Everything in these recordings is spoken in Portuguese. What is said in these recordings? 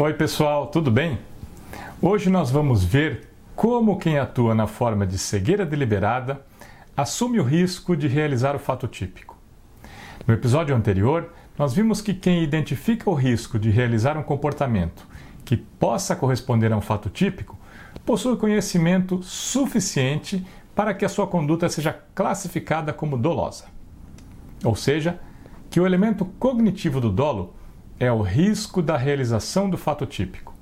Oi, pessoal, tudo bem? Hoje nós vamos ver como quem atua na forma de cegueira deliberada assume o risco de realizar o fato típico. No episódio anterior, nós vimos que quem identifica o risco de realizar um comportamento que possa corresponder a um fato típico possui conhecimento suficiente para que a sua conduta seja classificada como dolosa. Ou seja, que o elemento cognitivo do dolo é o risco da realização do fato típico.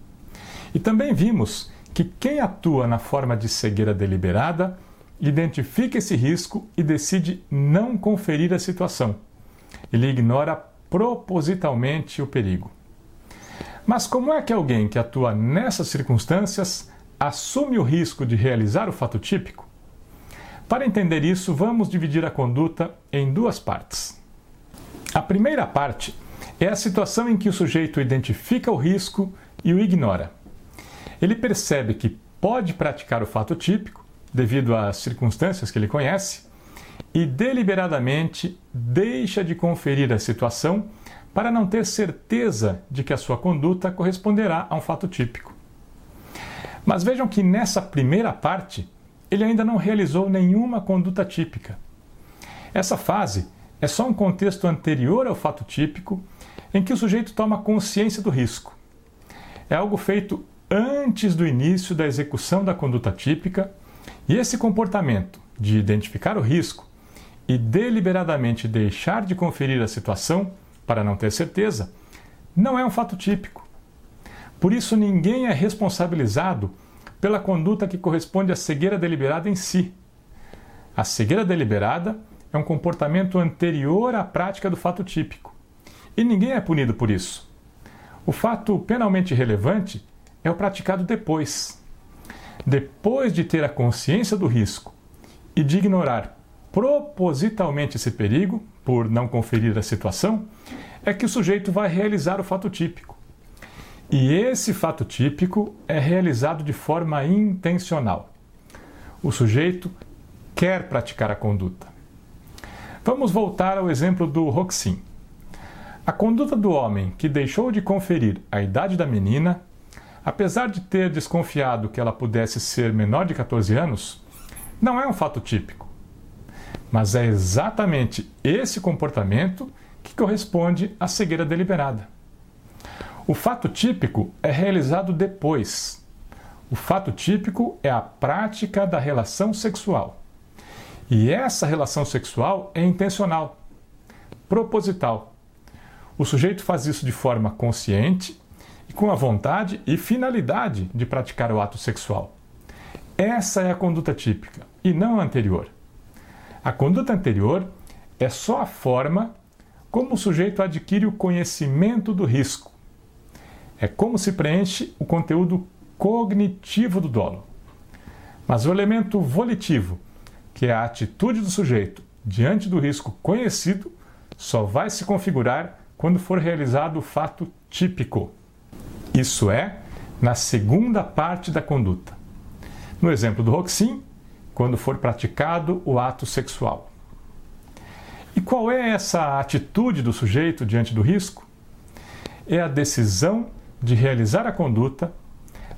E também vimos que quem atua na forma de cegueira deliberada identifica esse risco e decide não conferir a situação. Ele ignora propositalmente o perigo. Mas como é que alguém que atua nessas circunstâncias assume o risco de realizar o fato típico? Para entender isso, vamos dividir a conduta em duas partes. A primeira parte é a situação em que o sujeito identifica o risco e o ignora. Ele percebe que pode praticar o fato típico, devido às circunstâncias que ele conhece, e deliberadamente deixa de conferir a situação para não ter certeza de que a sua conduta corresponderá a um fato típico. Mas vejam que nessa primeira parte, ele ainda não realizou nenhuma conduta típica. Essa fase é só um contexto anterior ao fato típico em que o sujeito toma consciência do risco. É algo feito antes do início da execução da conduta típica, e esse comportamento de identificar o risco e deliberadamente deixar de conferir a situação para não ter certeza não é um fato típico. Por isso, ninguém é responsabilizado pela conduta que corresponde à cegueira deliberada em si. A cegueira deliberada é um comportamento anterior à prática do fato típico. E ninguém é punido por isso. O fato penalmente relevante é o praticado depois. Depois de ter a consciência do risco e de ignorar propositalmente esse perigo, por não conferir a situação, é que o sujeito vai realizar o fato típico. E esse fato típico é realizado de forma intencional. O sujeito quer praticar a conduta. Vamos voltar ao exemplo do Roxin. A conduta do homem que deixou de conferir a idade da menina, apesar de ter desconfiado que ela pudesse ser menor de 14 anos, não é um fato típico. Mas é exatamente esse comportamento que corresponde à cegueira deliberada. O fato típico é realizado depois. O fato típico é a prática da relação sexual. E essa relação sexual é intencional, proposital o sujeito faz isso de forma consciente e com a vontade e finalidade de praticar o ato sexual. Essa é a conduta típica e não a anterior. A conduta anterior é só a forma como o sujeito adquire o conhecimento do risco. É como se preenche o conteúdo cognitivo do dolo. Mas o elemento volitivo, que é a atitude do sujeito diante do risco conhecido, só vai se configurar quando for realizado o fato típico, isso é, na segunda parte da conduta. No exemplo do Roxin, quando for praticado o ato sexual. E qual é essa atitude do sujeito diante do risco? É a decisão de realizar a conduta,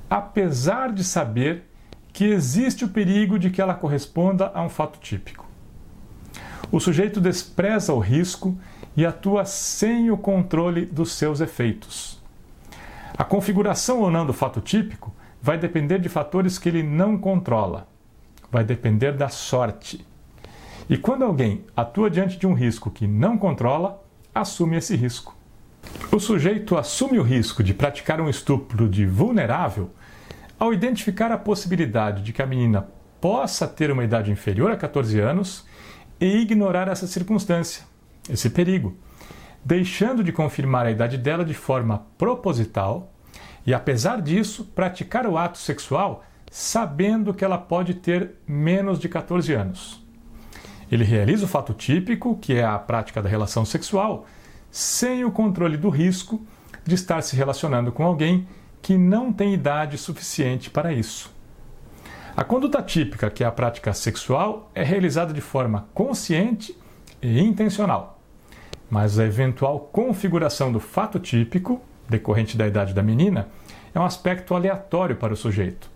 apesar de saber que existe o perigo de que ela corresponda a um fato típico. O sujeito despreza o risco e atua sem o controle dos seus efeitos. A configuração ou não do fato típico vai depender de fatores que ele não controla. Vai depender da sorte. E quando alguém atua diante de um risco que não controla, assume esse risco. O sujeito assume o risco de praticar um estupro de vulnerável ao identificar a possibilidade de que a menina possa ter uma idade inferior a 14 anos e ignorar essa circunstância esse perigo, deixando de confirmar a idade dela de forma proposital e, apesar disso, praticar o ato sexual sabendo que ela pode ter menos de 14 anos. Ele realiza o fato típico, que é a prática da relação sexual, sem o controle do risco de estar se relacionando com alguém que não tem idade suficiente para isso. A conduta típica, que é a prática sexual, é realizada de forma consciente e intencional mas a eventual configuração do fato típico decorrente da idade da menina, é um aspecto aleatório para o sujeito.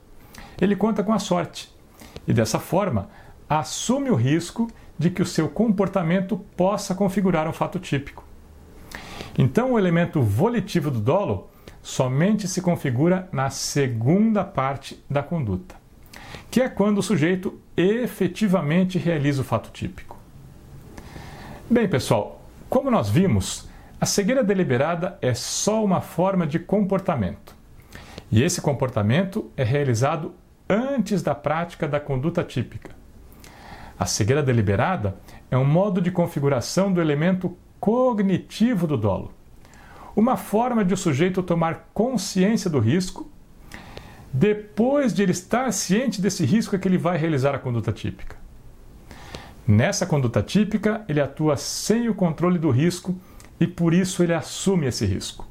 Ele conta com a sorte e, dessa forma, assume o risco de que o seu comportamento possa configurar um fato típico. Então, o elemento volitivo do dolo somente se configura na segunda parte da conduta, que é quando o sujeito efetivamente realiza o fato típico. Bem, pessoal, como nós vimos, a cegueira deliberada é só uma forma de comportamento. E esse comportamento é realizado antes da prática da conduta típica. A cegueira deliberada é um modo de configuração do elemento cognitivo do dolo. Uma forma de o sujeito tomar consciência do risco. Depois de ele estar ciente desse risco, é que ele vai realizar a conduta típica. Nessa conduta típica, ele atua sem o controle do risco e por isso ele assume esse risco.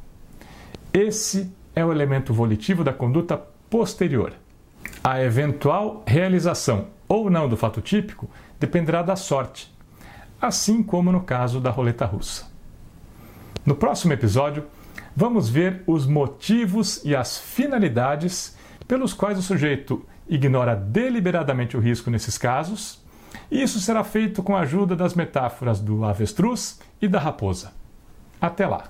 Esse é o elemento volitivo da conduta posterior. A eventual realização ou não do fato típico dependerá da sorte, assim como no caso da roleta russa. No próximo episódio, vamos ver os motivos e as finalidades pelos quais o sujeito ignora deliberadamente o risco nesses casos, isso será feito com a ajuda das metáforas do avestruz e da raposa. Até lá!